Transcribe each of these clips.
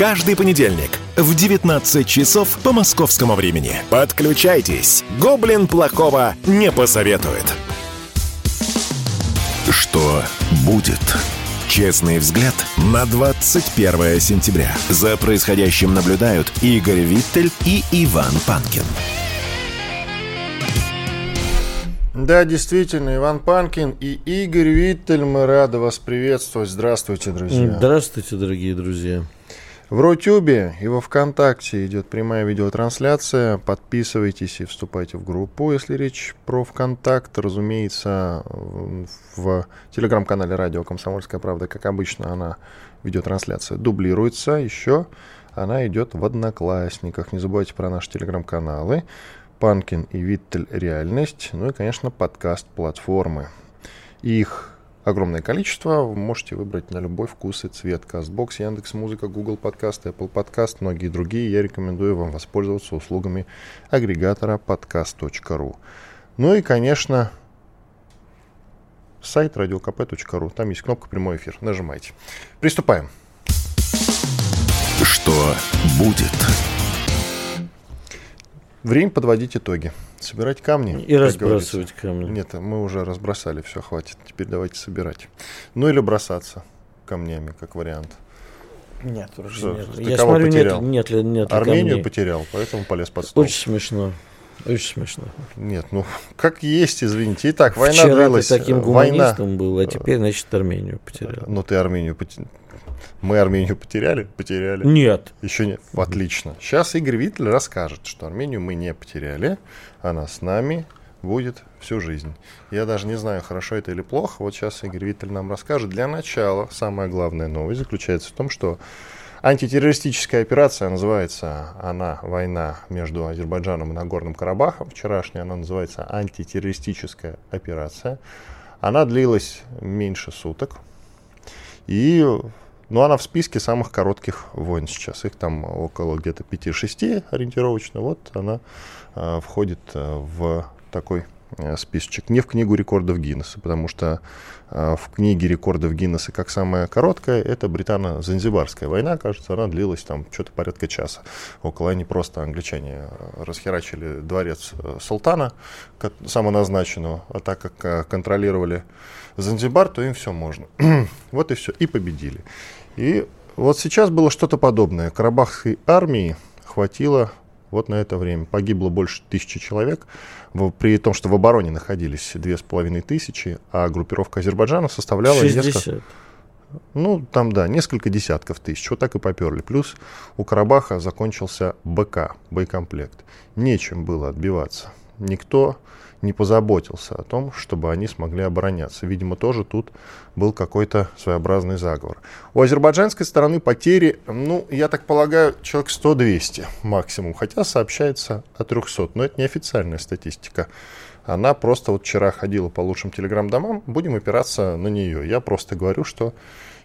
Каждый понедельник в 19 часов по московскому времени. Подключайтесь. Гоблин плохого не посоветует. Что будет? Честный взгляд на 21 сентября. За происходящим наблюдают Игорь Виттель и Иван Панкин. Да, действительно, Иван Панкин и Игорь Виттель, мы рады вас приветствовать. Здравствуйте, друзья. Здравствуйте, дорогие друзья. В Рутюбе и во Вконтакте идет прямая видеотрансляция. Подписывайтесь и вступайте в группу, если речь про Вконтакт. Разумеется, в телеграм-канале «Радио Комсомольская правда», как обычно, она, видеотрансляция, дублируется. Еще она идет в Одноклассниках. Не забывайте про наши телеграм-каналы. Панкин и Виттель «Реальность», ну и, конечно, подкаст-платформы. Их огромное количество, вы можете выбрать на любой вкус и цвет. Castbox, Яндекс Музыка, Google Подкаст, Apple Подкаст, многие другие. Я рекомендую вам воспользоваться услугами агрегатора podcast.ru. Ну и, конечно, сайт radiokp.ru. Там есть кнопка «Прямой эфир». Нажимайте. Приступаем. Что будет? Время подводить итоги. Собирать камни. И разбрасывать камни. Нет, мы уже разбросали, все, хватит. Теперь давайте собирать. Ну или бросаться камнями, как вариант. Нет, уже Что, нет. ты Я кого смотрю, потерял? нет, нет, нет Армению камней. потерял, поэтому полез под стол. Очень смешно. Очень смешно. Нет, ну как есть, извините. Итак, война Вчера длилась. ты таким э, война. гуманистом был, а теперь, значит, Армению потерял. Ну ты Армению потерял. Мы Армению потеряли? Потеряли. Нет. Еще нет. Отлично. Сейчас Игорь Виттель расскажет, что Армению мы не потеряли. Она с нами будет всю жизнь. Я даже не знаю, хорошо это или плохо. Вот сейчас Игорь Виттель нам расскажет. Для начала самая главная новость заключается в том, что антитеррористическая операция называется она война между Азербайджаном и Нагорным Карабахом. Вчерашняя она называется антитеррористическая операция. Она длилась меньше суток. И ну, она в списке самых коротких войн сейчас. Их там около где-то 5-6 ориентировочно. Вот она э, входит э, в такой э, списочек. Не в книгу рекордов Гиннесса, потому что э, в книге рекордов Гиннесса как самая короткая, это британо-занзибарская война, кажется, она длилась там что-то порядка часа. Около они просто англичане э, расхерачили дворец э, султана, ко- самоназначенного, а так как контролировали Занзибар, то им все можно. вот и все, и победили. И вот сейчас было что-то подобное. Карабахской армии хватило вот на это время. Погибло больше тысячи человек, при том, что в обороне находились две с половиной тысячи, а группировка Азербайджана составляла несколько... 60. Ну, там, да, несколько десятков тысяч. Вот так и поперли. Плюс у Карабаха закончился БК, боекомплект. Нечем было отбиваться. Никто не позаботился о том, чтобы они смогли обороняться. Видимо, тоже тут был какой-то своеобразный заговор. У азербайджанской стороны потери, ну, я так полагаю, человек 100-200 максимум. Хотя сообщается о 300. Но это неофициальная статистика. Она просто вот вчера ходила по лучшим телеграм-домам. Будем опираться на нее. Я просто говорю, что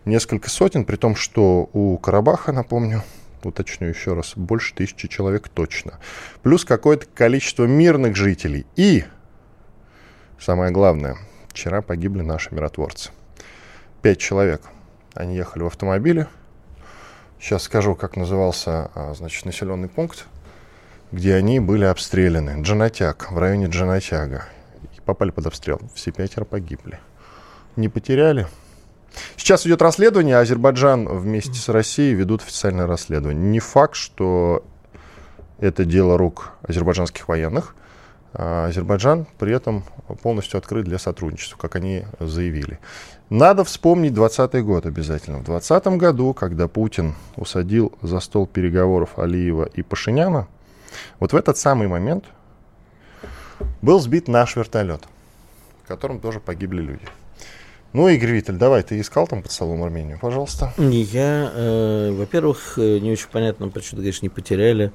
несколько сотен, при том, что у Карабаха, напомню, уточню еще раз, больше тысячи человек точно. Плюс какое-то количество мирных жителей. И, самое главное, вчера погибли наши миротворцы. Пять человек. Они ехали в автомобиле. Сейчас скажу, как назывался, а, значит, населенный пункт, где они были обстреляны. Джанатяг, в районе Джанатяга. И попали под обстрел. Все пятеро погибли. Не потеряли. Сейчас идет расследование, Азербайджан вместе с Россией ведут официальное расследование. Не факт, что это дело рук азербайджанских военных. А Азербайджан при этом полностью открыт для сотрудничества, как они заявили. Надо вспомнить 2020 год обязательно. В 2020 году, когда Путин усадил за стол переговоров Алиева и Пашиняна, вот в этот самый момент был сбит наш вертолет, в котором тоже погибли люди. Ну, Игорь Виталь, давай, ты искал там под столом Армению, пожалуйста. Я, э, во-первых, э, не очень понятно, почему ты говоришь, не потеряли.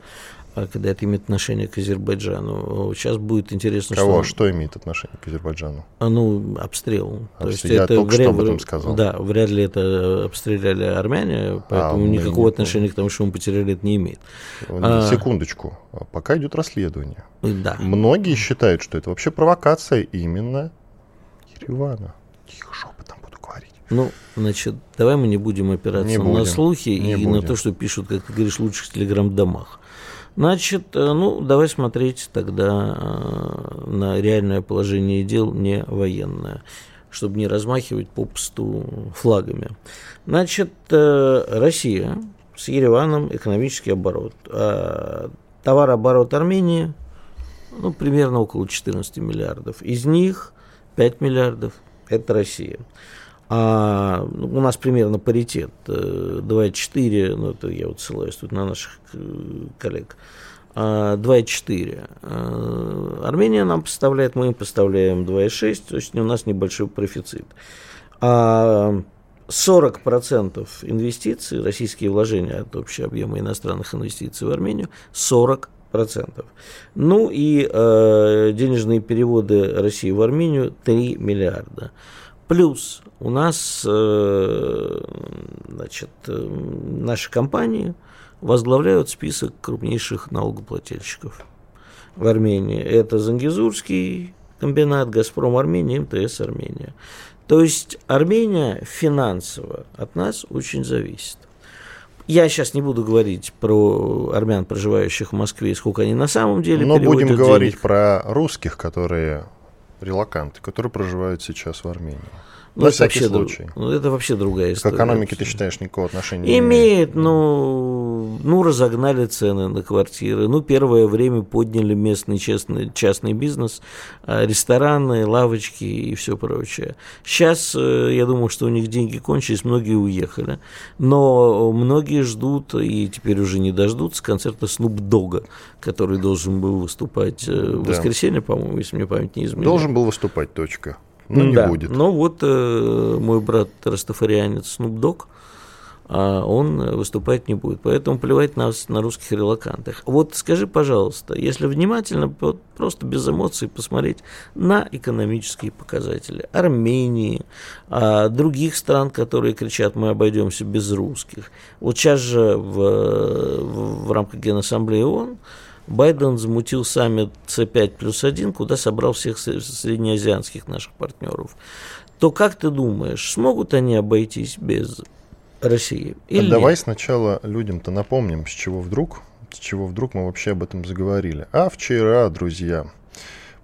А когда это имеет отношение к Азербайджану. Сейчас будет интересно, Кого? Что... что имеет отношение к Азербайджану? А, ну, обстрел. А, То есть я это только вряд... что об этом сказал. Да, вряд ли это обстреляли армяне, поэтому а, никакого нет, отношения к тому, что мы потеряли, это не имеет. А, Секундочку. Пока идет расследование. Да. Многие считают, что это вообще провокация именно Еревана. Тихо, шепотом буду говорить. Ну, значит, давай мы не будем опираться не будем, на слухи и будем. на то, что пишут, как ты говоришь, в лучших телеграм-домах. Значит, э, ну, давай смотреть тогда э, на реальное положение дел, не военное, чтобы не размахивать попусту флагами. Значит, э, Россия с Ереваном экономический оборот. А товарооборот Армении ну, примерно около 14 миллиардов. Из них 5 миллиардов – это Россия. А ну, у нас примерно паритет 2,4, э, ну это я вот ссылаюсь тут на наших э, коллег, 2,4. А, Армения нам поставляет, мы им поставляем 2,6, то есть у нас небольшой профицит. А 40% инвестиций, российские вложения от общего объема иностранных инвестиций в Армению, 40%. Ну и э, денежные переводы России в Армению 3 миллиарда. Плюс у нас э, значит, э, наши компании возглавляют список крупнейших налогоплательщиков в Армении. Это Зангизурский комбинат, Газпром Армения, МТС Армения. То есть Армения финансово от нас очень зависит. Я сейчас не буду говорить про армян, проживающих в Москве, сколько они на самом деле Но будем денег. говорить про русских, которые релаканты, которые проживают сейчас в Армении. Ну, это вообще, случай. Ну, это вообще другая история. К экономике ты считаешь никакого отношения не имеет? ну, ну, разогнали цены на квартиры. Ну, первое время подняли местный частный, частный бизнес, а, рестораны, лавочки и все прочее. Сейчас, э, я думаю, что у них деньги кончились, многие уехали. Но многие ждут, и теперь уже не дождутся, концерта Снуп Дога, который должен был выступать э, в да. воскресенье, по-моему, если мне память не изменяет. Должен был выступать, точка. Ну, не да. будет. Но вот э, мой брат Растафарианец Снуп Дог, а он выступать не будет. Поэтому плевать на, на русских релакантах. Вот скажи, пожалуйста, если внимательно, просто без эмоций посмотреть на экономические показатели Армении, а, других стран, которые кричат, мы обойдемся без русских. Вот сейчас же в, в, в рамках Генассамблеи ООН Байден замутил саммит С5 плюс 1, куда собрал всех среднеазиатских наших партнеров. То как ты думаешь, смогут они обойтись без России? Или а давай нет? сначала людям-то напомним, с чего вдруг, с чего вдруг мы вообще об этом заговорили. А вчера, друзья,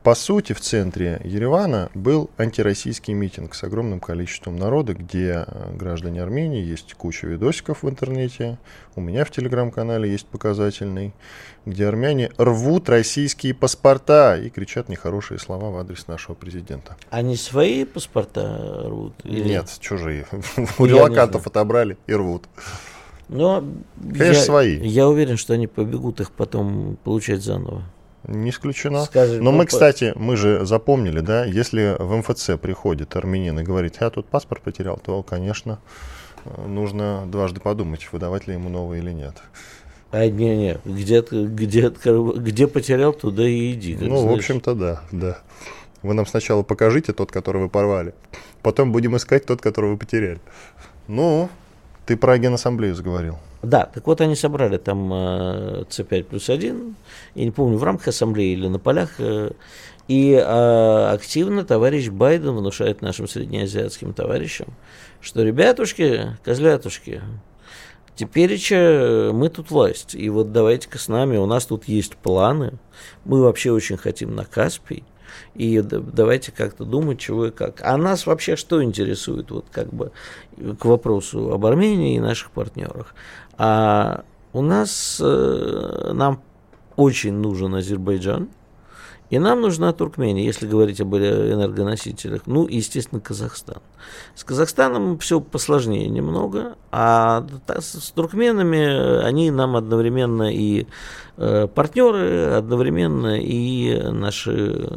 по сути, в центре Еревана был антироссийский митинг с огромным количеством народа, где э, граждане Армении, есть куча видосиков в интернете, у меня в телеграм-канале есть показательный, где армяне рвут российские паспорта и кричат нехорошие слова в адрес нашего президента. Они свои паспорта рвут? Или... Нет, чужие. У релакантов отобрали и рвут. Но Конечно, я, свои. Я уверен, что они побегут их потом получать заново. Не исключено. Скажи, Но ну, мы, кстати, мы же запомнили, да, если в МФЦ приходит армянин и говорит, я тут паспорт потерял, то, конечно, нужно дважды подумать, выдавать ли ему новый или нет. А не, не, где, где, где потерял, туда и иди. Ну, знаешь. в общем-то, да, да. Вы нам сначала покажите тот, который вы порвали, потом будем искать тот, который вы потеряли. Ну, ты про Генассамблею заговорил. Да, так вот они собрали там С5 плюс 1, я не помню, в рамках ассамблеи или на полях, э, и э, активно товарищ Байден внушает нашим среднеазиатским товарищам, что ребятушки, козлятушки, теперь мы тут власть, и вот давайте-ка с нами, у нас тут есть планы, мы вообще очень хотим на Каспий, и давайте как-то думать, чего и как. А нас вообще что интересует, вот как бы к вопросу об Армении и наших партнерах? А у нас, э, нам очень нужен Азербайджан, И нам нужна Туркмения, если говорить об энергоносителях. Ну, естественно, Казахстан. С Казахстаном все посложнее немного, а с туркменами они нам одновременно и Э, партнеры, одновременно и наши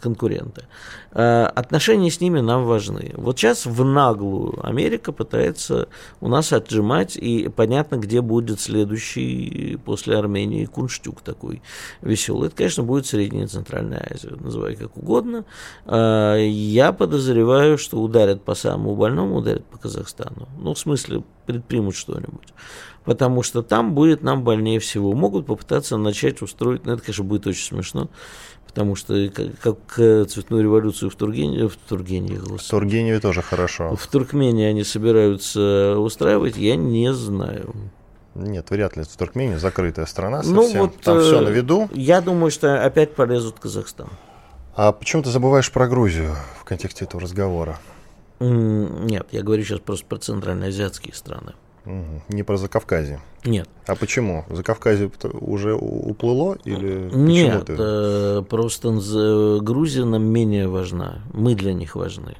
конкуренты. Э, отношения с ними нам важны. Вот сейчас в наглую Америка пытается у нас отжимать, и понятно, где будет следующий после Армении кунштюк такой веселый. Это, конечно, будет Средняя и Центральная Азия, называй как угодно. Э, я подозреваю, что ударят по самому больному, ударят по Казахстану. Ну, в смысле, предпримут что-нибудь потому что там будет нам больнее всего. Могут попытаться начать устроить, ну это, конечно, будет очень смешно, потому что как, как цветную революцию в Тургеневе, в Тургеневе, в Тургеневе тоже хорошо. В Туркмении они собираются устраивать, я не знаю. Нет, вряд ли. В Туркмении закрытая страна ну совсем. Ну, вот, Там все на виду. Я думаю, что опять полезут в Казахстан. А почему ты забываешь про Грузию в контексте этого разговора? Нет, я говорю сейчас просто про центральноазиатские страны. Не про Закавказье? Нет. А почему? Закавказье уже уплыло или Нет, ты? Э, просто Грузия нам менее важна. Мы для них важны.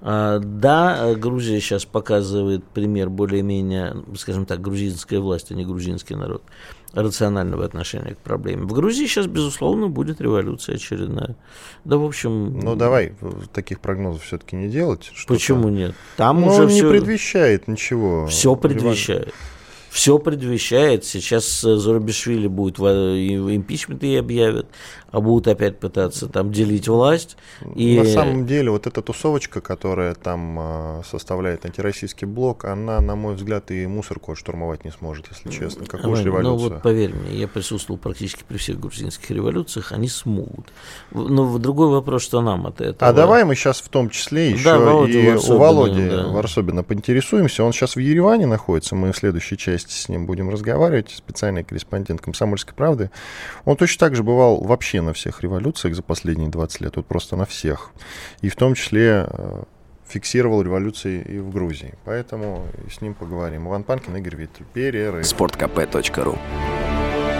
А, да, Грузия сейчас показывает пример более-менее, скажем так, грузинская власть, а не грузинский народ рационального отношения к проблеме. В Грузии сейчас, безусловно, будет революция очередная. Да, в общем... Ну, давай таких прогнозов все-таки не делать. Почему нет? Там ну, уже не все... предвещает ничего. Все предвещает все предвещает. Сейчас э, Зарубишвили будет импичмент и объявят, а будут опять пытаться там делить власть. И... На самом деле, вот эта тусовочка, которая там э, составляет антироссийский блок, она, на мой взгляд, и мусорку штурмовать не сможет, если честно. Какую же революцию? Ну вот поверь мне, я присутствовал практически при всех грузинских революциях, они смогут. Но другой вопрос, что нам от этого. А давай мы сейчас в том числе еще да, Володя и Варсобина, у Володи да. Варсобина поинтересуемся. Он сейчас в Ереване находится, мы в следующей части части с ним будем разговаривать, специальный корреспондент «Комсомольской правды». Он точно так же бывал вообще на всех революциях за последние 20 лет, вот просто на всех. И в том числе э, фиксировал революции и в Грузии. Поэтому с ним поговорим. Иван Панкин, Игорь Виттель. Перерыв. Спорткп.ру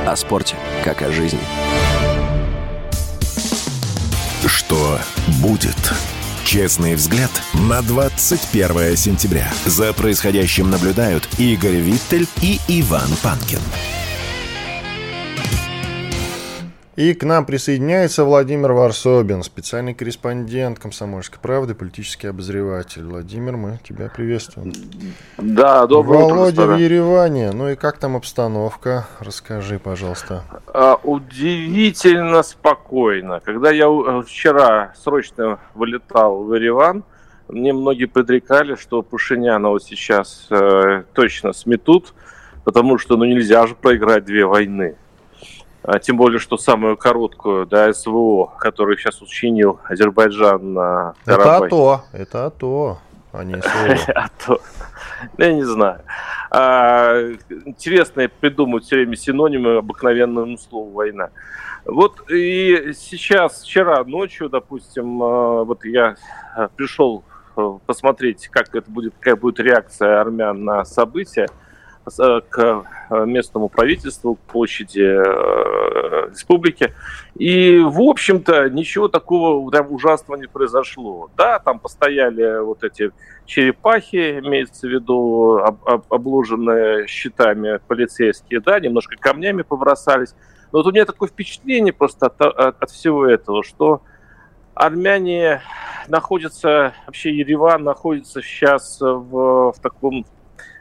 О спорте, как о жизни. Что будет? Честный взгляд на 21 сентября. За происходящим наблюдают Игорь Виттель и Иван Панкин. И к нам присоединяется Владимир Варсобин, специальный корреспондент «Комсомольской правды», политический обозреватель. Владимир, мы тебя приветствуем. Да, доброе Володя утро, в Ереване. Ну и как там обстановка? Расскажи, пожалуйста. А, удивительно спокойно. Когда я э, вчера срочно вылетал в Ереван, мне многие предрекали, что Пушиняна вот сейчас э, точно сметут, потому что ну нельзя же проиграть две войны. А, тем более, что самую короткую, да, СВО, которую сейчас учинил Азербайджан на Карабахе. Это АТО, это АТО, а не СВО. АТО. Ну, я не знаю. А, интересно придумывать все время синонимы обыкновенному слову «война». Вот и сейчас, вчера ночью, допустим, а, вот я пришел посмотреть, как это будет, какая будет реакция армян на события. Э, к э, местному правительству, к площади э, республики. И, в общем-то, ничего такого прям ужасного не произошло. Да, там постояли вот эти черепахи, имеется в виду об, об, обложенные щитами полицейские, да, немножко камнями побросались. Но вот у меня такое впечатление просто от, от, от всего этого, что армяне находятся, вообще Ереван находится сейчас в, в таком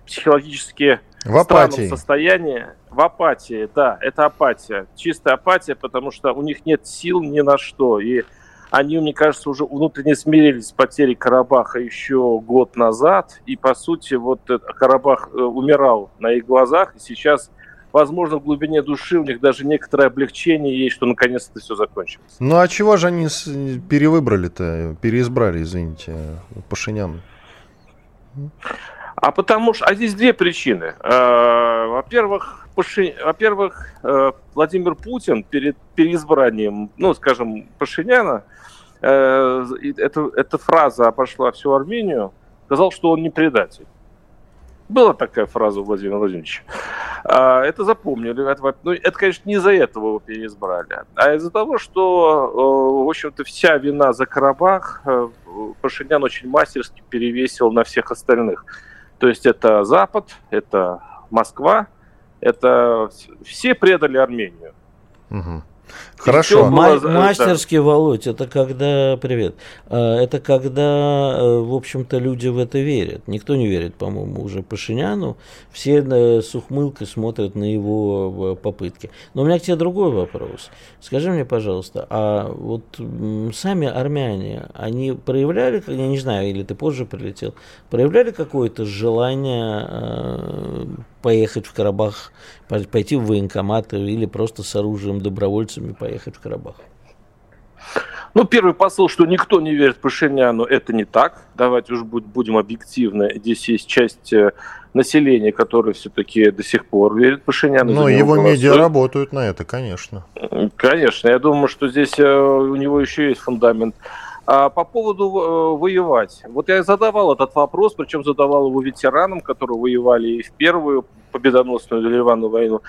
психологически в апатии. состоянии. В апатии, да, это апатия. Чистая апатия, потому что у них нет сил ни на что. И они, мне кажется, уже внутренне смирились с потерей Карабаха еще год назад. И, по сути, вот Карабах э, умирал на их глазах. И сейчас, возможно, в глубине души у них даже некоторое облегчение есть, что наконец-то все закончилось. Ну, а чего же они перевыбрали-то, переизбрали, извините, Пашинян? А потому что, а здесь две причины. Э, во-первых, Паши, во-первых, э, Владимир Путин перед переизбранием, ну, скажем, Пашиняна, э, эта, эта фраза обошла всю Армению, сказал, что он не предатель. Была такая фраза у Владимира Владимировича. А, это запомнили. Это, ну, это, конечно, не из-за этого его переизбрали, а из-за того, что, в общем-то, вся вина за Карабах Пашинян очень мастерски перевесил на всех остальных. То есть это Запад, это Москва, это все предали Армению. Угу. Хорошо. Ма- мастерский, Володь, это когда... Привет. А, это когда, э, в общем-то, люди в это верят. Никто не верит, по-моему, уже Пашиняну. Все э, с ухмылкой смотрят на его э, попытки. Но у меня к тебе другой вопрос. Скажи мне, пожалуйста, а вот сами армяне, они проявляли, я не знаю, или ты позже прилетел, проявляли какое-то желание поехать в Карабах, пойти в военкомат или просто с оружием добровольцами поехать в Карабах? Ну, первый посыл, что никто не верит Пашиняну, это не так. Давайте уж будем объективны. Здесь есть часть э, населения, которое все-таки до сих пор верит Пашиняну. Но его голосует. медиа работают на это, конечно. Конечно. Я думаю, что здесь э, у него еще есть фундамент. А по поводу э, воевать. Вот я задавал этот вопрос, причем задавал его ветеранам, которые воевали и в первую победоносную Ливанную войну.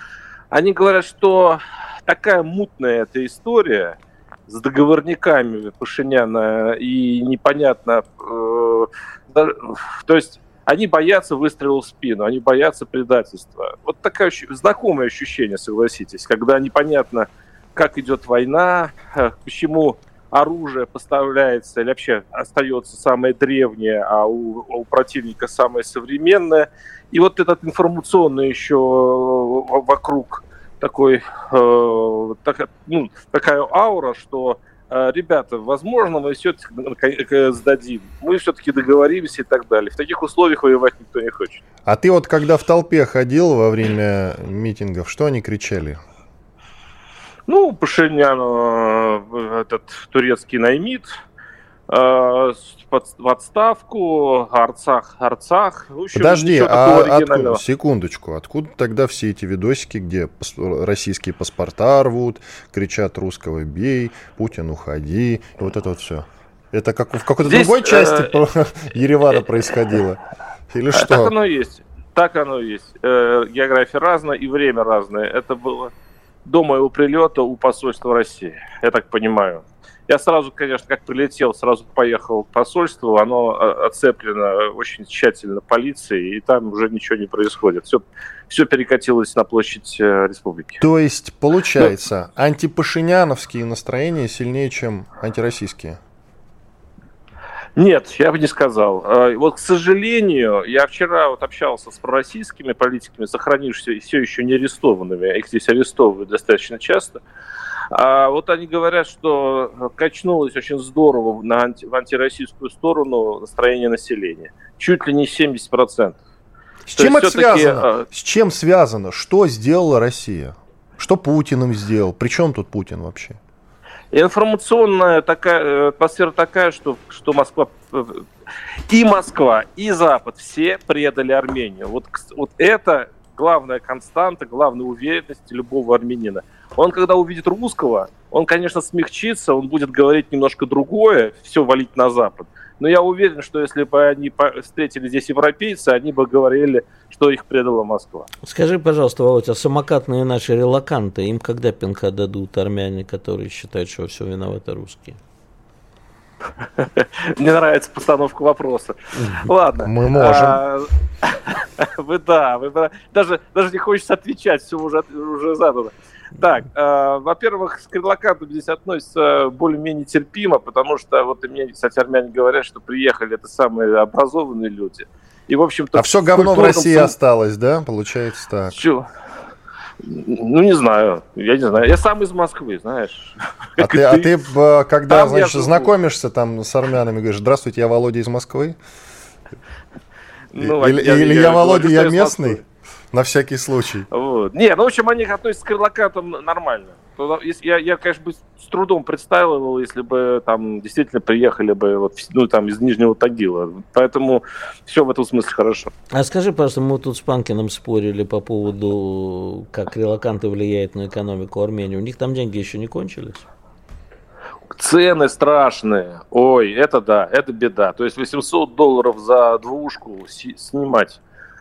Они говорят, что такая мутная эта история с договорниками Пашиняна и непонятно... Э, то есть они боятся выстрела в спину, они боятся предательства. Вот такое знакомое ощущение, согласитесь, когда непонятно, как идет война, э, почему оружие поставляется или вообще остается самое древнее, а у, у противника самое современное. И вот этот информационный еще э, вокруг такой, э, так, ну, такая аура, что э, ребята, возможно, мы все-таки сдадим, мы все-таки договоримся и так далее. В таких условиях воевать никто не хочет. А ты вот когда в толпе ходил во время митингов, что они кричали? Ну, Пашинян, э, этот турецкий наймит, э, в отставку, Арцах, Арцах. В общем, Подожди, а откуда, секундочку, откуда тогда все эти видосики, где российские паспорта рвут, кричат русского бей, Путин уходи, и вот это вот все? Это как в какой-то Здесь, другой части э, Еревана происходило? Или что? Так оно и есть. Так оно и есть. География разная и время разное. Это было до моего прилета у посольства России, я так понимаю. Я сразу, конечно, как прилетел, сразу поехал к посольству, оно а, оцеплено очень тщательно полицией, и там уже ничего не происходит. Все, все перекатилось на площадь э, республики. То есть, получается, Но... антипашиняновские настроения сильнее, чем антироссийские? Нет, я бы не сказал. А, вот, к сожалению, я вчера вот общался с пророссийскими политиками, сохранившимися все еще не арестованными, их здесь арестовывают достаточно часто. А вот они говорят, что качнулось очень здорово на анти, в антироссийскую сторону настроение населения. Чуть ли не 70%. С чем это связано? А, с чем связано? Что сделала Россия? Что Путин им сделал? Причем тут Путин вообще? Информационная такая, э, атмосфера такая, что, что Москва э, и Москва, и Запад все предали Армению. Вот, вот это главная константа, главная уверенность любого армянина. Он, когда увидит русского, он, конечно, смягчится, он будет говорить немножко другое, все валить на Запад. Но я уверен, что если бы они встретили здесь европейцы, они бы говорили, что их предала Москва. Скажи, пожалуйста, Володя, а самокатные наши релаканты, им когда пинка дадут армяне, которые считают, что все виноваты русские? Мне нравится постановка вопроса. Ладно. Мы можем. А, вы да, вы даже, даже не хочется отвечать, все уже, уже задано. Так, э, во-первых, с крылокатом здесь относятся более-менее терпимо, потому что вот и мне, кстати, армяне говорят, что приехали это самые образованные люди. И, в общем-то... А все говно в России сам... осталось, да? Получается так. Чё? Ну, не знаю. Я не знаю. Я сам из Москвы, знаешь. А ты, а ты, э, когда, там значит, знакомишься там с армянами, говоришь, здравствуйте, я Володя из Москвы? Ну, или я, или я, я Володя, я местный? На всякий случай. Вот. Не, ну, в общем, они относятся к крылокатам нормально. Я, я, конечно, бы с трудом представил, если бы там действительно приехали бы вот, ну, там, из Нижнего Тагила. Поэтому все в этом смысле хорошо. А скажи, пожалуйста, мы тут с Панкиным спорили по поводу, как релаканты влияют на экономику Армении. У них там деньги еще не кончились? Цены страшные. Ой, это да, это беда. То есть 800 долларов за двушку снимать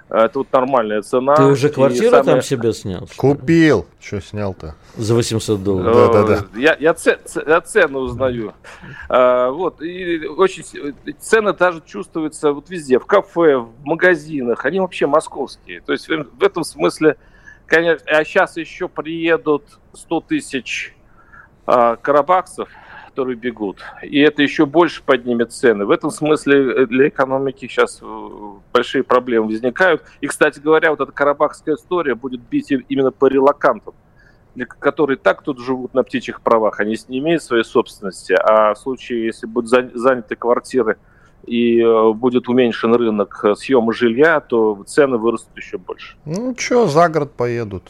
Это вот нормальная цена. Ты уже квартиру самое... там себе снял? Купил. Что снял-то? За 800 долларов. Да, да, да. Я, я, ц, я цену узнаю. А, вот. И очень цены даже чувствуются вот везде. В кафе, в магазинах. Они вообще московские. То есть в этом смысле, конечно, а сейчас еще приедут 100 тысяч а, карабаксов которые бегут. И это еще больше поднимет цены. В этом смысле э, для экономики сейчас э, большие проблемы возникают. И, кстати говоря, вот эта карабахская история будет бить именно по релакантам, которые так тут живут на птичьих правах. Они не имеют своей собственности. А в случае, если будут заняты квартиры и э, будет уменьшен рынок съема жилья, то цены вырастут еще больше. Ну что, за город поедут.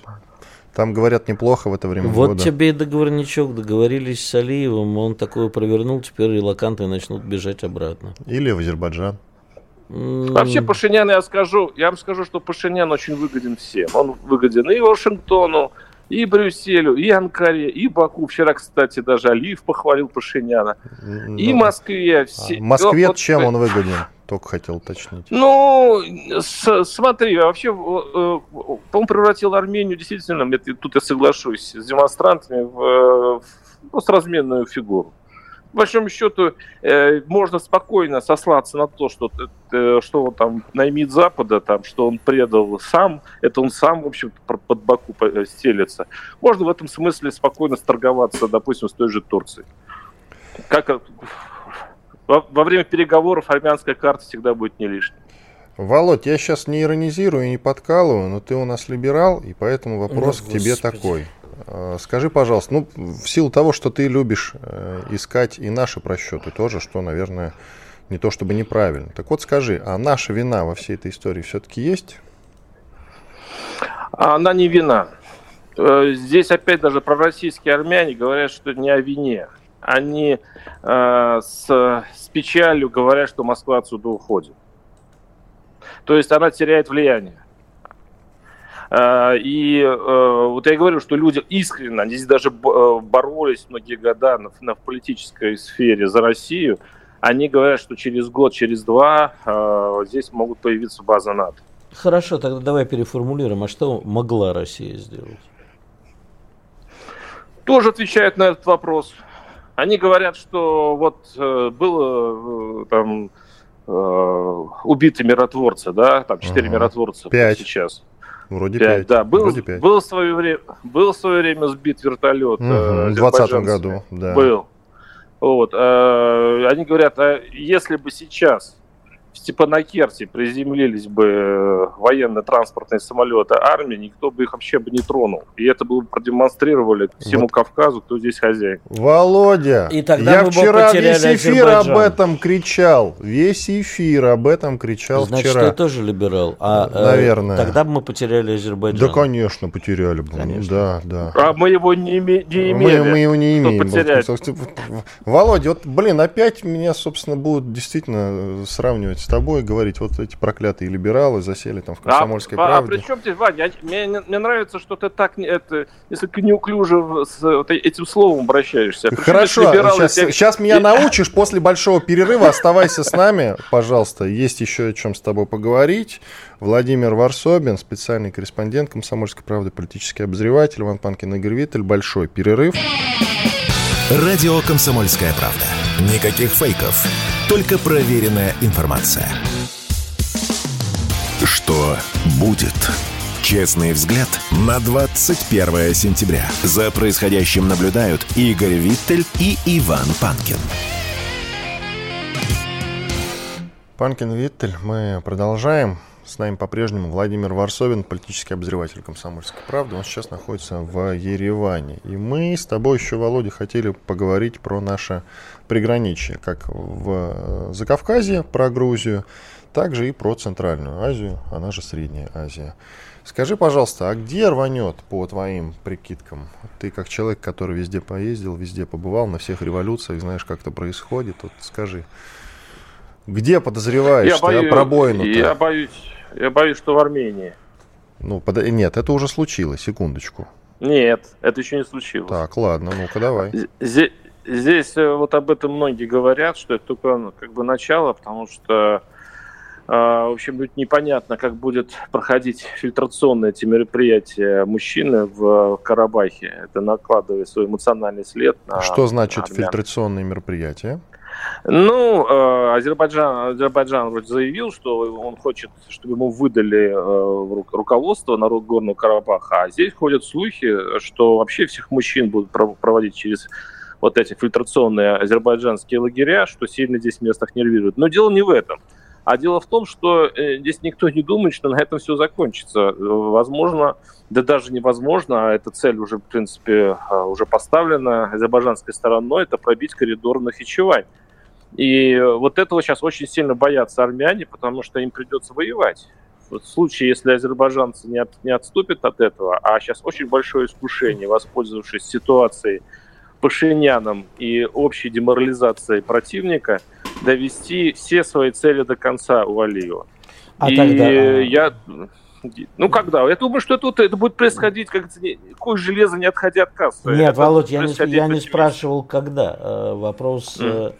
Там, говорят, неплохо в это время Вот года. тебе и договорничок. Договорились с Алиевым, он такое провернул, теперь релаканты начнут бежать обратно. Или в Азербайджан. Вообще Пашинян, я скажу, я вам скажу, что Пашинян очень выгоден всем. Он выгоден и Вашингтону, и Брюсселю, и Анкаре, и Баку. Вчера, кстати, даже Алиев похвалил Пашиняна. Ну, и Москве. Все... А Москве вот, чем он выгоден? Только хотел уточнить. Ну, с, смотри, вообще, э, по-моему, превратил Армению действительно, тут я соглашусь, с демонстрантами в, в с разменную фигуру. По большому счету, э, можно спокойно сослаться на то, что, э, что он там наймит Запада, там, что он предал сам, это он сам, в общем под Баку стелется. Можно в этом смысле спокойно сторговаться, допустим, с той же Турцией. Как во, во время переговоров армянская карта всегда будет не лишней. Володь, я сейчас не иронизирую и не подкалываю, но ты у нас либерал, и поэтому вопрос ну, к тебе такой. А, скажи, пожалуйста, ну, в силу того, что ты любишь э, искать и наши просчеты тоже, что, наверное, не то чтобы неправильно. Так вот скажи, а наша вина во всей этой истории все-таки есть? Она не вина. Э, здесь опять даже пророссийские армяне говорят, что не о вине они э, с, с печалью говорят, что Москва отсюда уходит. То есть она теряет влияние. Э, и э, вот я говорю, что люди искренне, они здесь даже э, боролись многие года на, на политической сфере за Россию, они говорят, что через год, через два здесь могут появиться базы НАТО. Хорошо, тогда давай переформулируем. А что могла Россия сделать? Тоже отвечает на этот вопрос. Они говорят, что вот э, было э, там э, убиты миротворцы, да, там четыре ага. миротворца пять. сейчас. Вроде пять. Да, был, Вроде пять. Был, в свое время, был в свое время сбит вертолет. Угу, в 2020 году, да. Был. Вот. Они говорят, а если бы сейчас в Степанакерте приземлились бы э, военно-транспортные самолеты армии, никто бы их вообще бы не тронул. И это бы продемонстрировали всему вот. Кавказу, кто здесь хозяин. Володя, и тогда я вчера весь эфир об этом кричал. Весь эфир об этом кричал Значит, вчера. Значит, ты тоже либерал. А, э, Наверное. Э, тогда бы мы потеряли Азербайджан. Да, конечно, потеряли бы. Конечно. Да, да. А мы его не, име, не имели. Мы, мы его не имеем. Володя, вот, блин, опять меня, собственно, будут действительно сравнивать с тобой говорить, вот эти проклятые либералы засели там в комсомольской а, правде. А при чем здесь, Ваня, мне, мне нравится, что ты так, это, несколько неуклюже с вот этим словом обращаешься. Причем Хорошо, сейчас, тебя... сейчас меня научишь после большого перерыва, оставайся с нами, пожалуйста, есть еще о чем с тобой поговорить. Владимир Варсобин, специальный корреспондент «Комсомольской правды», политический обозреватель, Иван Панкин, Игорь Виттель. Большой перерыв. Радио «Комсомольская правда». Никаких фейков, только проверенная информация. Что будет? Честный взгляд на 21 сентября. За происходящим наблюдают Игорь Виттель и Иван Панкин. Панкин Виттель, мы продолжаем. С нами по-прежнему Владимир Варсовин, политический обозреватель «Комсомольской правды». Он сейчас находится в Ереване. И мы с тобой еще, Володя, хотели поговорить про наше приграничье, как в Закавказье, про Грузию, также и про Центральную Азию, она же Средняя Азия. Скажи, пожалуйста, а где рванет по твоим прикидкам? Ты как человек, который везде поездил, везде побывал, на всех революциях, знаешь, как это происходит, вот скажи, где подозреваешь я боюсь, пробоину -то? Я боюсь, я боюсь, что в Армении. Ну, под... нет, это уже случилось, секундочку. Нет, это еще не случилось. Так, ладно, ну-ка давай. Здесь, здесь э, вот об этом многие говорят, что это только ну, как бы начало, потому что В общем, будет непонятно, как будет проходить фильтрационные эти мероприятия мужчины в Карабахе. Это накладывает свой эмоциональный след на Что значит на фильтрационные мероприятия? Ну, э, Азербайджан, Азербайджан вроде заявил, что он хочет, чтобы ему выдали э, руководство на Горного Карабаха, а здесь ходят слухи, что вообще всех мужчин будут проводить через вот эти фильтрационные азербайджанские лагеря, что сильно здесь местных нервирует. Но дело не в этом. А дело в том, что э, здесь никто не думает, что на этом все закончится. Возможно, да даже невозможно, а эта цель уже, в принципе, уже поставлена азербайджанской стороной, это пробить коридор на Хичевань. И вот этого сейчас очень сильно боятся армяне, потому что им придется воевать. в случае, если азербайджанцы не, от, не отступят от этого, а сейчас очень большое искушение, воспользовавшись ситуацией Пашиняном и общей деморализацией противника, довести все свои цели до конца у Алиева. А и тогда... я... Ну, когда? Я думаю, что это, это будет происходить, как какое железо, не отходя от кассы. Нет, это Володь, я не, я не спрашивал, когда. Э, вопрос... Mm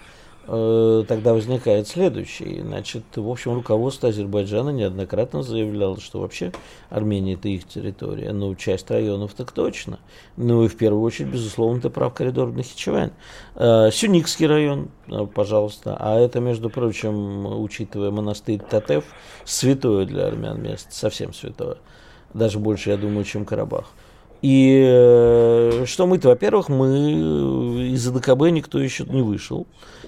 тогда возникает следующий. Значит, в общем, руководство Азербайджана неоднократно заявляло, что вообще Армения это их территория. Ну, часть районов так точно. Ну и в первую очередь, безусловно, ты прав, коридор Нахичевань. Э, Сюникский район, э, пожалуйста. А это, между прочим, учитывая монастырь Татев, святое для армян место, совсем святое. Даже больше, я думаю, чем Карабах. И что мы-то, во-первых, мы из АДКБ никто еще не вышел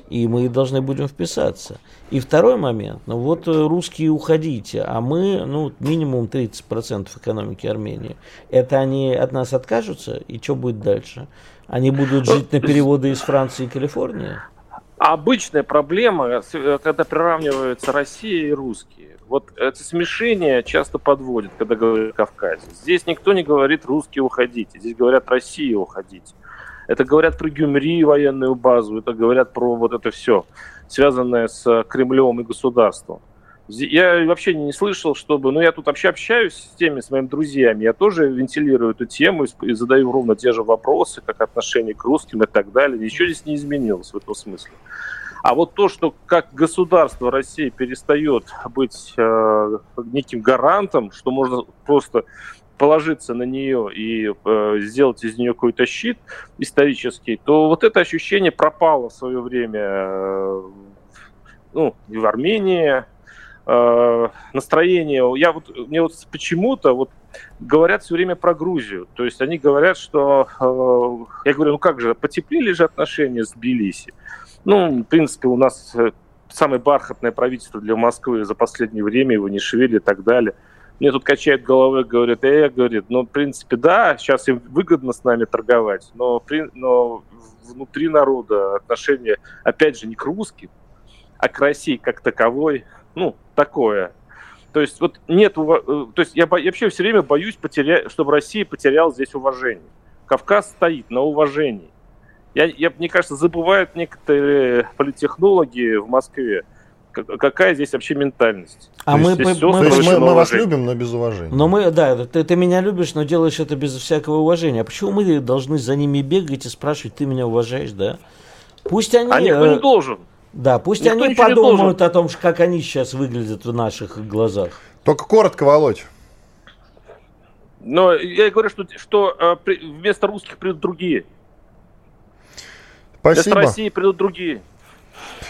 и мы должны будем вписаться. И второй момент, ну вот э, русские уходите, а мы, ну, минимум 30% экономики Армении. Это они от нас откажутся, и что будет дальше? Они будут жить на переводы из Франции и Калифорнии? Обычная проблема, э, когда приравниваются Россия и русские. Вот это смешение часто подводит, когда говорят Кавказе. Здесь никто не говорит русские уходите, здесь говорят Россия уходите. Это говорят про Гюмри, военную базу, это говорят про вот это все, связанное с Кремлем и государством. Я вообще не слышал, чтобы... Ну, я тут вообще общаюсь с теми, с моими друзьями. Я тоже вентилирую эту тему и задаю ровно те же вопросы, как отношение к русским и так далее. Ничего здесь не изменилось в этом смысле. А вот то, что как государство России перестает быть э, неким гарантом, что можно просто положиться на нее и э, сделать из нее какой-то щит исторический, то вот это ощущение пропало в свое время э, ну, и в Армении. Э, настроение, я вот, мне вот почему-то вот говорят все время про Грузию. То есть они говорят, что, э, я говорю, ну как же, потеплели же отношения с Тбилиси. Ну, в принципе, у нас э, самое бархатное правительство для Москвы за последнее время, его не шевели и так далее – мне тут качает головой, говорит, э, говорит, ну, в принципе, да, сейчас им выгодно с нами торговать, но, но внутри народа отношение, опять же, не к русским, а к России как таковой, ну, такое. То есть вот нет, э, то есть я, я вообще все время боюсь, потерять, чтобы Россия потеряла здесь уважение. Кавказ стоит на уважении. Я, я, мне кажется, забывают некоторые политтехнологи в Москве, какая здесь вообще ментальность? А мы, мы, мы, мы, мы вас любим, но без уважения. Но мы, да, ты, ты меня любишь, но делаешь это без всякого уважения. А почему мы должны за ними бегать и спрашивать, ты меня уважаешь, да? Пусть они... А никто не э, должен. Да, пусть никто они подумают о том, как они сейчас выглядят в наших глазах. Только коротко, Володь. Но я говорю, что, что э, вместо русских придут другие. Спасибо. Вместо России придут другие.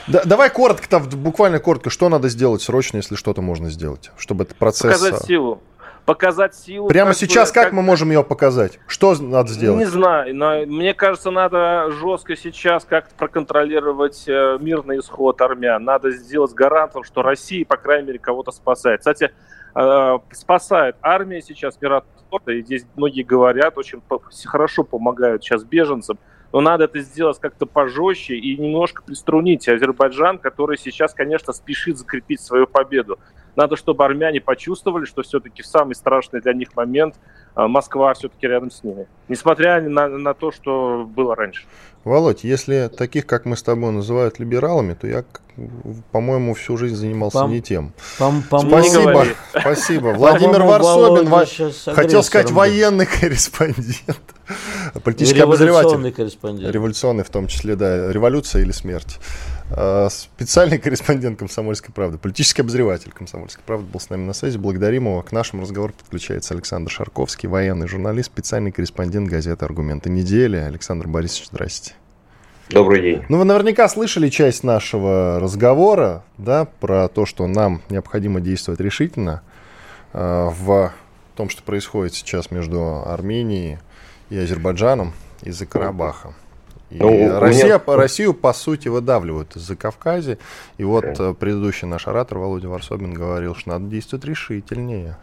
Да, давай коротко, там, буквально коротко, что надо сделать срочно, если что-то можно сделать, чтобы этот процесс... Показать силу. Показать силу. Прямо как сейчас бы, как, как мы можем ее показать? Что надо сделать? Не знаю, но мне кажется, надо жестко сейчас как-то проконтролировать э, мирный исход армян. Надо сделать гарантом, что Россия, по крайней мере, кого-то спасает. Кстати, э, спасает армия сейчас миротворца, и здесь многие говорят, очень хорошо помогают сейчас беженцам но надо это сделать как-то пожестче и немножко приструнить Азербайджан, который сейчас, конечно, спешит закрепить свою победу. Надо, чтобы армяне почувствовали, что все-таки в самый страшный для них момент а, Москва все-таки рядом с ними, несмотря на, на то, что было раньше. Володь, если таких, как мы с тобой, называют либералами, то я, по-моему, всю жизнь занимался пом, не тем. Пом, пом, спасибо, спасибо. Владимир Варсобин, хотел сказать военный корреспондент. Политический обозреватель. корреспондент. Революционный в том числе, да. Революция или смерть. А, специальный корреспондент «Комсомольской правды», политический обозреватель «Комсомольской правды» был с нами на связи. Благодарим его. К нашему разговору подключается Александр Шарковский, военный журналист, специальный корреспондент газеты «Аргументы недели». Александр Борисович, здрасте. Добрый день. Ну, вы наверняка слышали часть нашего разговора, да, про то, что нам необходимо действовать решительно э, в том, что происходит сейчас между Арменией и Азербайджаном из-за Карабаха. И ну, Россия, меня... Россию, по сути, выдавливают из-за Кавказа. И вот okay. Э, предыдущий наш оратор Володя Варсобин говорил, что надо действовать решительнее.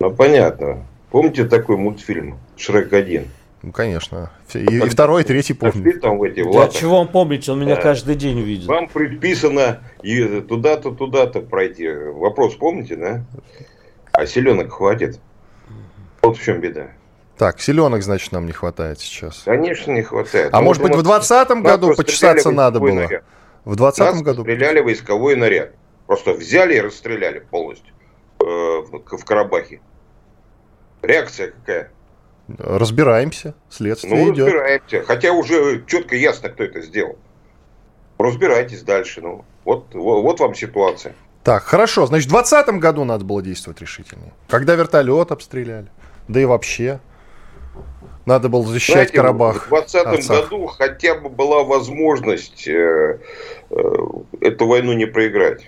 Ну, понятно. Помните такой мультфильм «Шрек-1»? Ну, конечно. И, и второй, и третий помню. Там эти, Для чего он помнит? Он меня да. каждый день видит. Вам предписано туда-то, туда-то пройти. Вопрос помните, да? А селенок хватит? Вот в чем беда. Так, селенок, значит, нам не хватает сейчас. Конечно, не хватает. А ну, может быть, в 2020 году почесаться надо было? Наряд. В 2020 году? стреляли войсковой наряд. Просто взяли и расстреляли полностью э, в Карабахе. Реакция какая? Разбираемся, следствие ну, идет. разбираемся. Хотя уже четко ясно, кто это сделал. Разбирайтесь дальше. Ну, вот, вот, вот вам ситуация. Так, хорошо. Значит, в 2020 году надо было действовать решительнее. Когда вертолет обстреляли. Да и вообще. Надо было защищать Знаете, Карабах. В 2020 году хотя бы была возможность э, э, эту войну не проиграть.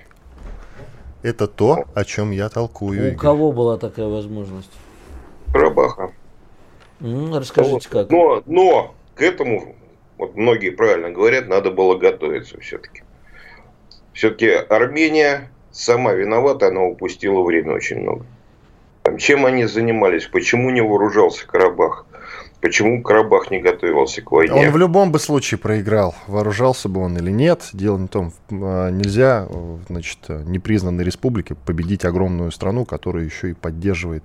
Это то, о чем я толкую. У Игорь. кого была такая возможность? Карабаха. Mm, расскажите, вот. как. Но, но к этому, вот многие правильно говорят, надо было готовиться все-таки. Все-таки Армения сама виновата, она упустила время очень много. Там, чем они занимались, почему не вооружался Карабах? Почему Карабах не готовился к войне? Он в любом бы случае проиграл, вооружался бы он или нет. Дело не в том, а, нельзя, значит, непризнанной республике победить огромную страну, которая еще и поддерживает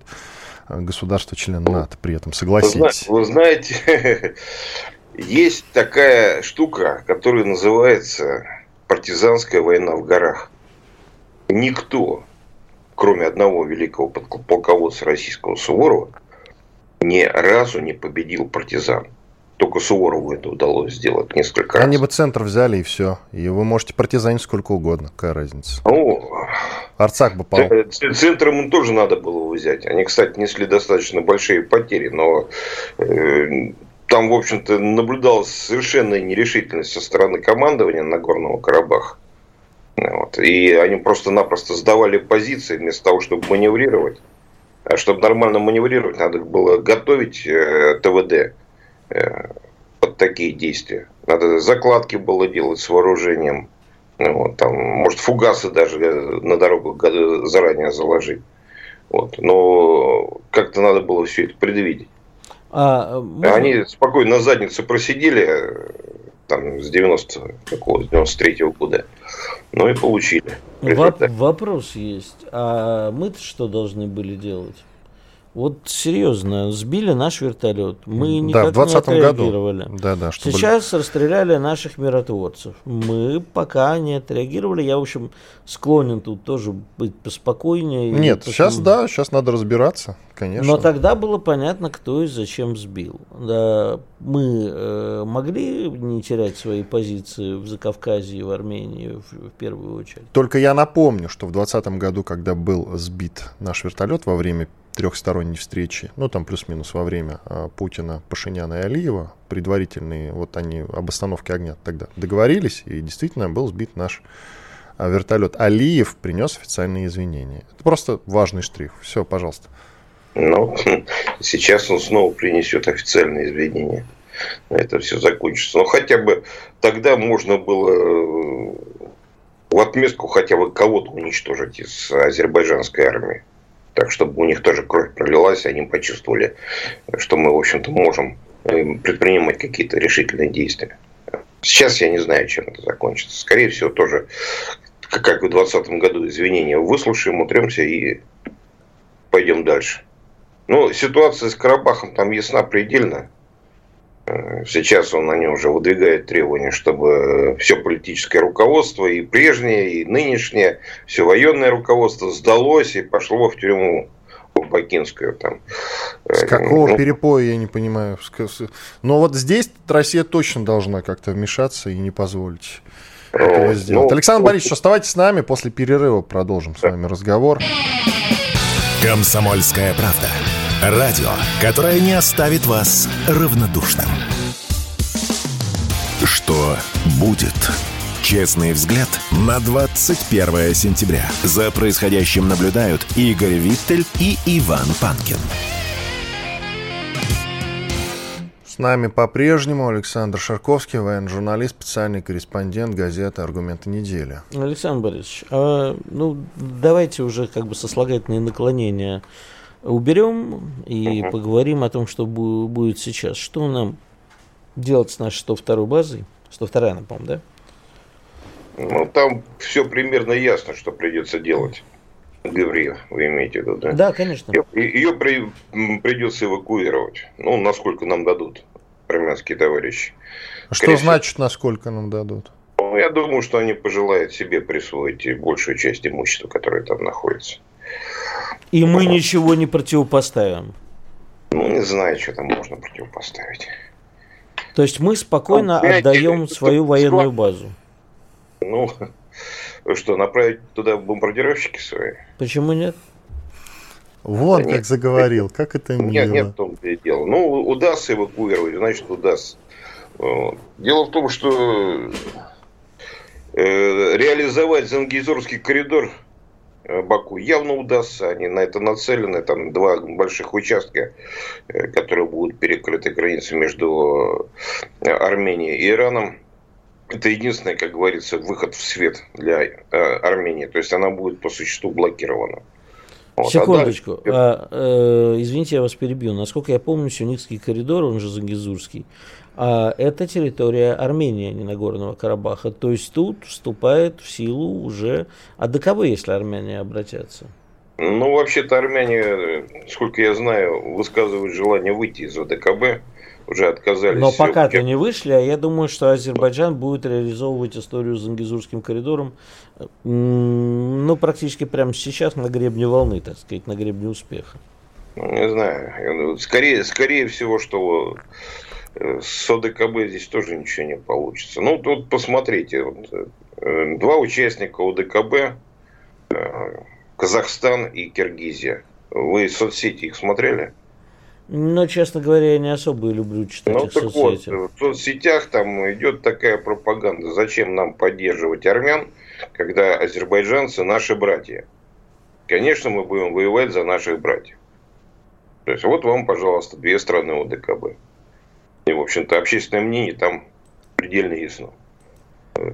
а, государство-член НАТО при этом, согласитесь. Вы, знаете, есть такая штука, которая называется партизанская война в горах. Никто, кроме одного великого полководца российского Суворова, ни разу не победил партизан. Только Суворову это удалось сделать несколько раз. Они бы центр взяли и все. И вы можете партизанить сколько угодно. Какая разница? Ну, Арцак бы пал. Центром им тоже надо было взять. Они, кстати, несли достаточно большие потери, но э, там, в общем-то, наблюдалась совершенная нерешительность со стороны командования Нагорного Карабаха. Вот. И они просто-напросто сдавали позиции вместо того, чтобы маневрировать. А чтобы нормально маневрировать, надо было готовить э, ТВД э, под такие действия. Надо закладки было делать с вооружением. Ну, вот, там, может, фугасы даже на дорогу заранее заложить. Вот. Но как-то надо было все это предвидеть. А, можно... Они спокойно на заднице просидели там с 90 какого 93 -го года. Ну и получили. Воп вопрос есть. А мы-то что должны были делать? Вот серьезно, сбили наш вертолет. Мы никак да, в не отреагировали. Году. Да, да, чтобы... Сейчас расстреляли наших миротворцев. Мы пока не отреагировали. Я, в общем, склонен тут тоже быть поспокойнее. Нет, потом... сейчас да, сейчас надо разбираться, конечно. Но тогда было понятно, кто и зачем сбил. Да, мы э, могли не терять свои позиции в Закавказье в Армении в, в первую очередь. Только я напомню, что в 2020 году, когда был сбит наш вертолет во время трехсторонней встречи, ну там плюс-минус во время а, Путина, Пашиняна и Алиева, предварительные, вот они об остановке огня тогда договорились, и действительно был сбит наш а, вертолет. Алиев принес официальные извинения. Это просто важный штрих. Все, пожалуйста. Ну, сейчас он снова принесет официальные извинения. Это все закончится. Но хотя бы тогда можно было э, в отместку хотя бы кого-то уничтожить из азербайджанской армии так чтобы у них тоже кровь пролилась, они почувствовали, что мы, в общем-то, можем э, предпринимать какие-то решительные действия. Сейчас я не знаю, чем это закончится. Скорее всего, тоже, как и в 2020 году, извинения выслушаем, утремся и пойдем дальше. Ну, ситуация с Карабахом там ясна предельно. Э, сейчас он на нем уже выдвигает требования, чтобы все политическое руководство, и прежнее, и нынешнее, все военное руководство сдалось и пошло в тюрьму Бакинскую. Там. С какого ну, перепоя, я не понимаю. Но вот здесь Россия точно должна как-то вмешаться и не позволить. его сделать. Ну, Александр ну, Борисович, оставайтесь с нами, после перерыва продолжим да. с вами разговор. Комсомольская правда. Радио, которое не оставит вас равнодушным. Что будет? Честный взгляд на 21 сентября. За происходящим наблюдают Игорь Виттель и Иван Панкин. С нами по-прежнему Александр Шарковский, военный журналист, специальный корреспондент газеты «Аргументы недели». Александр Борисович, а, ну давайте уже как бы сослагательные наклонения уберем и угу. поговорим о том, что будет сейчас. Что нам делать с нашей 102 базой? 102 она, по-моему, да? Ну, там все примерно ясно, что придется делать. Гавриил, вы имеете в виду, да? Да, конечно. Ее при, придется эвакуировать. Ну, насколько нам дадут армянские товарищи. А что Скорее значит, насколько нам дадут? Ну, я думаю, что они пожелают себе присвоить большую часть имущества, которое там находится. И мы ну, ничего не противопоставим. Ну, не знаю, что там можно противопоставить. То есть мы спокойно ну, отдаем свою военную базу. Ну, что, направить туда бомбардировщики свои? Почему нет? Вот да как нет, заговорил, как это мило. Нет, нет в том -то и дело. Ну, удастся эвакуировать, значит, удастся. Дело в том, что э, реализовать Зангизорский коридор Баку явно удастся. Они на это нацелены. Там два больших участка, э, которые будут перекрыты границей между Арменией и Ираном это единственный, как говорится, выход в свет для э, Армении. То есть она будет по существу блокирована. Вот. Секундочку. А, а, э, извините, я вас перебью. Насколько я помню, Сюникский коридор, он же Зангизурский, а это территория Армении, а не Нагорного Карабаха. То есть тут вступает в силу уже АДКБ, если армяне обратятся. Ну, вообще-то армяне, сколько я знаю, высказывают желание выйти из АДКБ уже отказались. Но пока-то не вышли, а я думаю, что Азербайджан будет реализовывать историю с Зангизурским коридором, ну, практически прямо сейчас на гребне волны, так сказать, на гребне успеха. Ну, не знаю. Скорее, скорее всего, что с ОДКБ здесь тоже ничего не получится. Ну, тут посмотрите. Вот, э, два участника ОДКБ, э, Казахстан и Киргизия. Вы соцсети их смотрели? Но, честно говоря, я не особо люблю читать ну, их так соцсети. Вот, в соцсетях там идет такая пропаганда. Зачем нам поддерживать армян, когда азербайджанцы наши братья? Конечно, мы будем воевать за наших братьев. То есть, вот вам, пожалуйста, две страны ОДКБ. И, в общем-то, общественное мнение там предельно ясно. Э,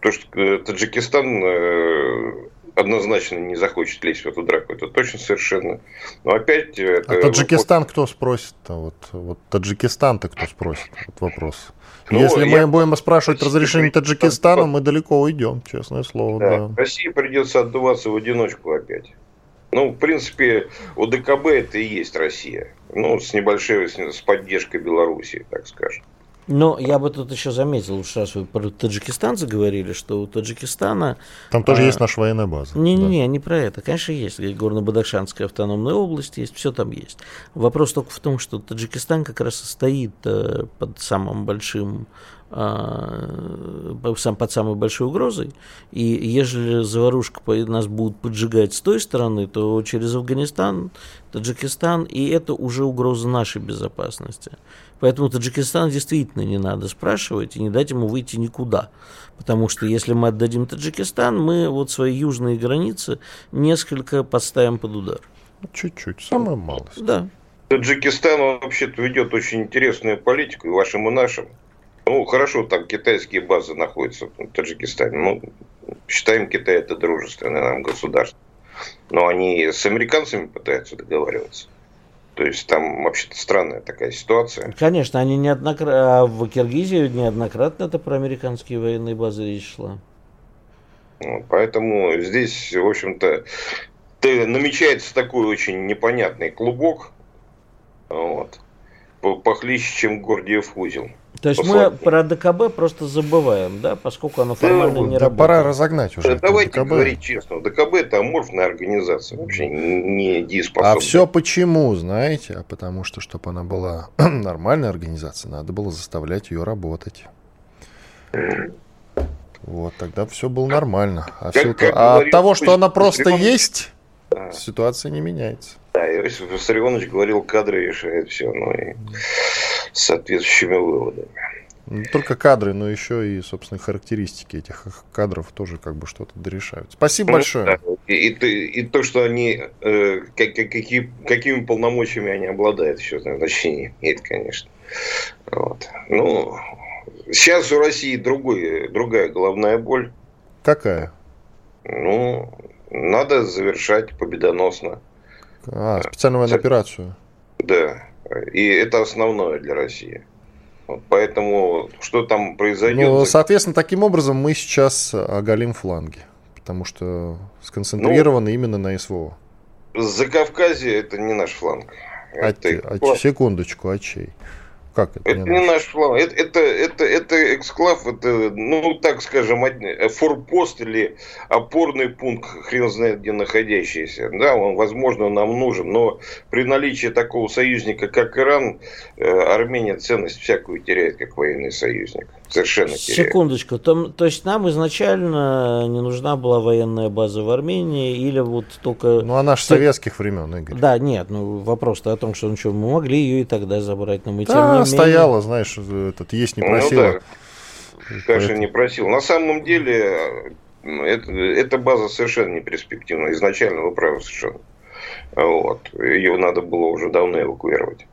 то, что э, Таджикистан э, однозначно не захочет лезть в эту драку, это точно совершенно. Но опять... Это а Таджикистан кто спросит-то? Вот, вот Таджикистан-то кто спросит? Вот вопрос. Ну, Если мы будем спрашивать разрешение Таджикистана, мы далеко уйдем, честное слово. Да. Да. России придется отдуваться в одиночку опять. Ну, в принципе, ОДКБ это и есть Россия. Ну, с небольшой, с поддержкой Белоруссии, так скажем. Но я бы тут еще заметил, уж раз вы про Таджикистан заговорили, что у Таджикистана... Там тоже а, есть наша военная база. Не-не-не, да. не про это. Конечно, есть. Горно-Бадахшанская автономная область есть, все там есть. Вопрос только в том, что Таджикистан как раз и стоит э, под самым большим сам под самой большой угрозой. И ежели заварушка нас будут поджигать с той стороны, то через Афганистан, Таджикистан, и это уже угроза нашей безопасности. Поэтому Таджикистан действительно не надо спрашивать и не дать ему выйти никуда. Потому что если мы отдадим Таджикистан, мы вот свои южные границы несколько подставим под удар. Чуть-чуть, самая малость. Да. Таджикистан вообще-то ведет очень интересную политику, и вашим, и нашим. Ну, хорошо, там китайские базы находятся в Таджикистане. Ну, считаем Китай это дружественное нам государство. Но они с американцами пытаются договариваться. То есть там вообще-то странная такая ситуация. Конечно, они неоднократно, а в Киргизии неоднократно это про американские военные базы речь шла. Вот, поэтому здесь, в общем-то, намечается такой очень непонятный клубок, вот, похлеще, чем Гордиев узел. То есть мы про ДКБ просто забываем, да, поскольку оно формально да, не да, работает. Пора разогнать уже. Давайте ДКБ. говорить честно, ДКБ это аморфная организация, вообще не дееспособная. А все почему, знаете? А потому что, чтобы она была нормальной организацией, надо было заставлять ее работать. Вот, тогда все было нормально. А, как, как а от того, что она просто есть, да. ситуация не меняется. Да, Иосиф Виссарионович говорил, кадры решают все, ну и с соответствующими выводами. Не только кадры, но еще и, собственно, характеристики этих кадров тоже как бы что-то дорешают. Спасибо ну, большое. Да. И, и, и то, что они, э, как, какие, какими полномочиями они обладают, еще значение имеет, конечно. Вот. Ну, сейчас у России другой, другая головная боль. Какая? Ну, надо завершать победоносно. А, специальную военную операцию. Да. И это основное для России. Поэтому что там произойдет? Ну, соответственно, таким образом мы сейчас оголим фланги, потому что сконцентрированы ну, именно на СВО. Закавказье это не наш фланг. А, это... а, секундочку, а чей? Как это? Это не, не наш фланг. Это, это, это, это эксклав, это, ну, так скажем, форпост или опорный пункт, хрен знает где находящийся. Да, он, возможно, нам нужен, но при наличии такого союзника, как Иран, э, Армения ценность всякую теряет, как военный союзник. Совершенно теряет. Секундочку. То, то есть нам изначально не нужна была военная база в Армении или вот только... Ну, она же советских времен, Игорь. Да, нет, ну вопрос-то о том, что ну, что, мы могли ее и тогда забрать, но мы да, тем не менее... стояла, знаешь, этот есть не просила. Ну, да. Конечно, не просил. На самом деле, это, эта база совершенно не перспективна. Изначально вы правы совершенно. Вот. Ее надо было уже давно эвакуировать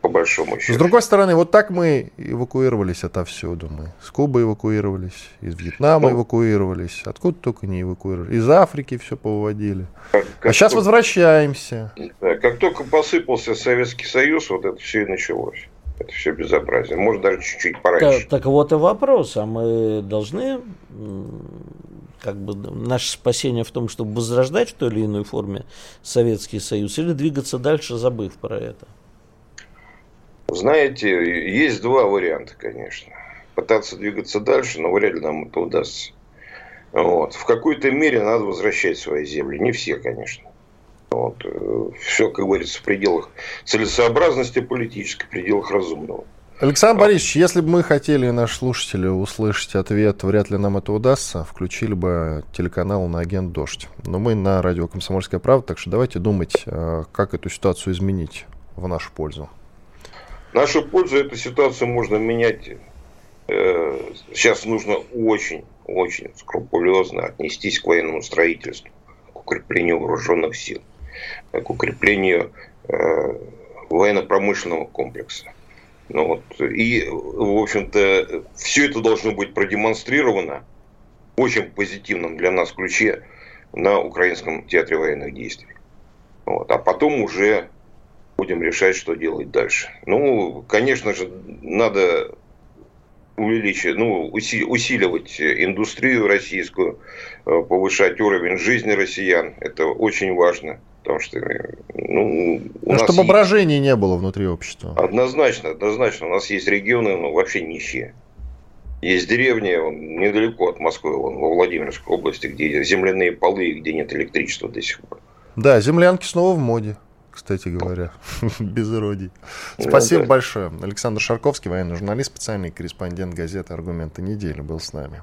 по большому счету. С другой стороны, вот так мы эвакуировались отовсюду. Мы с Кубы эвакуировались, из Вьетнама ну, эвакуировались, откуда только не эвакуировали. Из Африки все повыводили. Как, как а сейчас только, возвращаемся. Да, как только посыпался Советский Союз, вот это все и началось. Это все безобразие. Может, даже чуть-чуть пораньше. Так, так вот и вопрос. А мы должны как бы наше спасение в том, чтобы возрождать в той или иной форме Советский Союз, или двигаться дальше, забыв про это? Знаете, есть два варианта, конечно. Пытаться двигаться дальше, но вряд ли нам это удастся. Вот. В какой-то мере надо возвращать свои земли. Не все, конечно. Вот. Все, как говорится, в пределах целесообразности политической, в пределах разумного. Александр Борисович, если бы мы хотели, наши слушатели, услышать ответ, вряд ли нам это удастся, включили бы телеканал на агент «Дождь». Но мы на радио «Комсомольская правда», так что давайте думать, э, как эту ситуацию изменить в нашу пользу нашу пользу эту ситуацию можно менять. Э, сейчас нужно очень, очень скрупулезно отнестись к военному строительству, к укреплению вооруженных сил, к укреплению э, военно-промышленного комплекса. Ну вот, и, в общем-то, все это должно быть продемонстрировано в очень позитивном для нас ключе на Украинском театре военных действий. Вот. А потом уже будем решать, что делать дальше. Ну, конечно же, надо увеличивать, ну, усиливать индустрию российскую, э, повышать уровень жизни россиян. Это очень важно. Потому что, ну, у ну, нас чтобы есть... брожения не было внутри общества. Однозначно, однозначно. У нас есть регионы, ну, вообще нищие. Есть деревни он, недалеко от Москвы, он, во Владимирской области, где земляные полы где нет электричества до сих пор. Да, землянки снова в моде кстати говоря, без иродий. Ну Спасибо большое. Александр Шарковский, военный журналист, специальный корреспондент газеты «Аргументы недели» был с нами.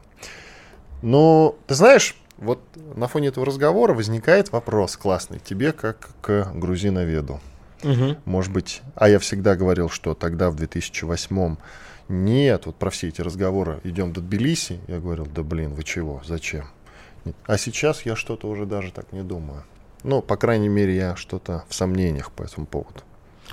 Ну, ты знаешь, вот на фоне этого разговора возникает вопрос классный тебе, как к грузиноведу. Угу. Может быть, а я всегда говорил, что тогда в 2008 нет, вот про все эти разговоры идем до Тбилиси. Я говорил, да блин, вы чего, зачем? А сейчас я что-то уже даже так не думаю. Ну, по крайней мере, я что-то в сомнениях по этому поводу.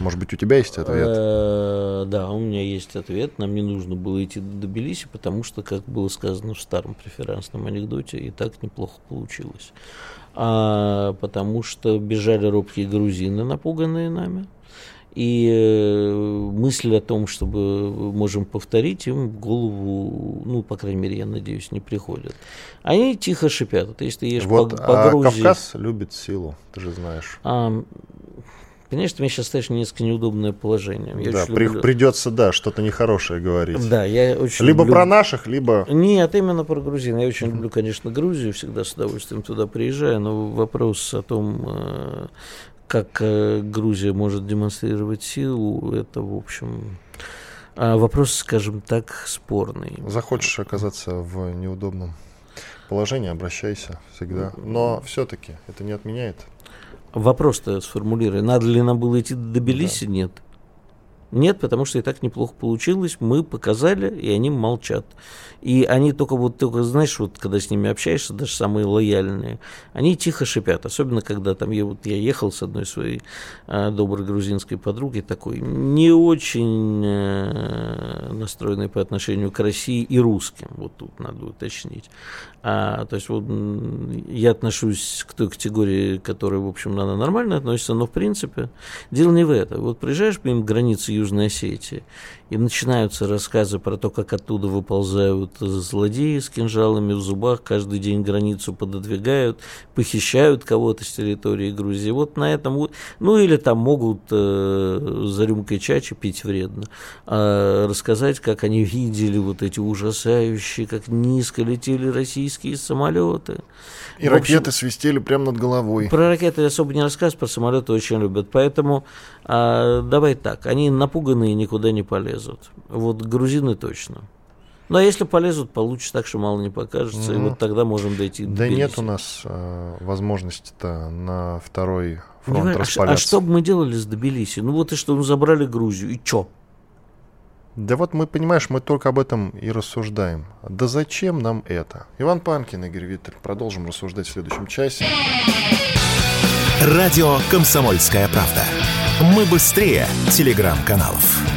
Может быть, у тебя есть ответ? Э, да, у меня есть ответ. Нам не нужно было идти до Тбилиси, потому что, как было сказано в старом преферансном анекдоте, и так неплохо получилось. А, потому что бежали робкие грузины, напуганные нами. И э, мысль о том, чтобы можем повторить, им в голову, ну, по крайней мере, я надеюсь, не приходит. Они тихо шипят. Вот если ты едешь вот, по, по а Грузии... Кавказ любит силу, ты же знаешь. А, Конечно, мне сейчас ставишь несколько неудобное положение. Я да, при, люблю... придется, да, что-то нехорошее говорить. Да, я очень Либо люблю... про наших, либо... Нет, именно про грузин. Я очень люблю, конечно, Грузию, всегда с удовольствием туда приезжаю, но вопрос о том, э, как э, Грузия может демонстрировать силу, это, в общем, А вопрос, скажем так, спорный. Захочешь оказаться в неудобном положении, обращайся всегда. Но все-таки это не отменяет. Вопрос-то сформулируй. Надо ли нам было идти до Тбилиси? Да. Нет. Нет, потому что и так неплохо получилось. Мы показали, и они молчат. И они только вот, только, знаешь, вот когда с ними общаешься, даже самые лояльные, они тихо шипят. Особенно, когда там я, вот, я ехал с одной своей а, доброй грузинской подругой, такой не очень а, настроенной по отношению к России и русским. Вот тут надо уточнить. А, то есть вот я отношусь к той категории, которая, в общем, она нормально относится, но в принципе дело не в этом. Вот приезжаешь мимо границы Южной Осетии, и начинаются рассказы про то, как оттуда выползают злодеи с кинжалами в зубах, каждый день границу пододвигают, похищают кого-то с территории Грузии. Вот на этом, ну или там могут э, за рюмкой чачи пить вредно, а рассказать, как они видели вот эти ужасающие, как низко летели российские самолеты. И в общем, ракеты свистели прямо над головой. Про ракеты особо не рассказывают, про самолеты очень любят. Поэтому а, давай так, они напуганные никуда не полезут. Вот грузины точно. Ну, а если полезут, получится так, что мало не покажется, mm и вот тогда можем дойти до Да нет у нас э, возможности-то на второй фронт не, распаляться. А, а что бы мы делали с Тбилиси? Ну вот и что, ну забрали Грузию, и чё? Да вот мы, понимаешь, мы только об этом и рассуждаем. Да зачем нам это? Иван Панкин, Игорь Виттель. Продолжим рассуждать в следующем часе. Радио «Комсомольская правда». Мы быстрее телеграм-каналов.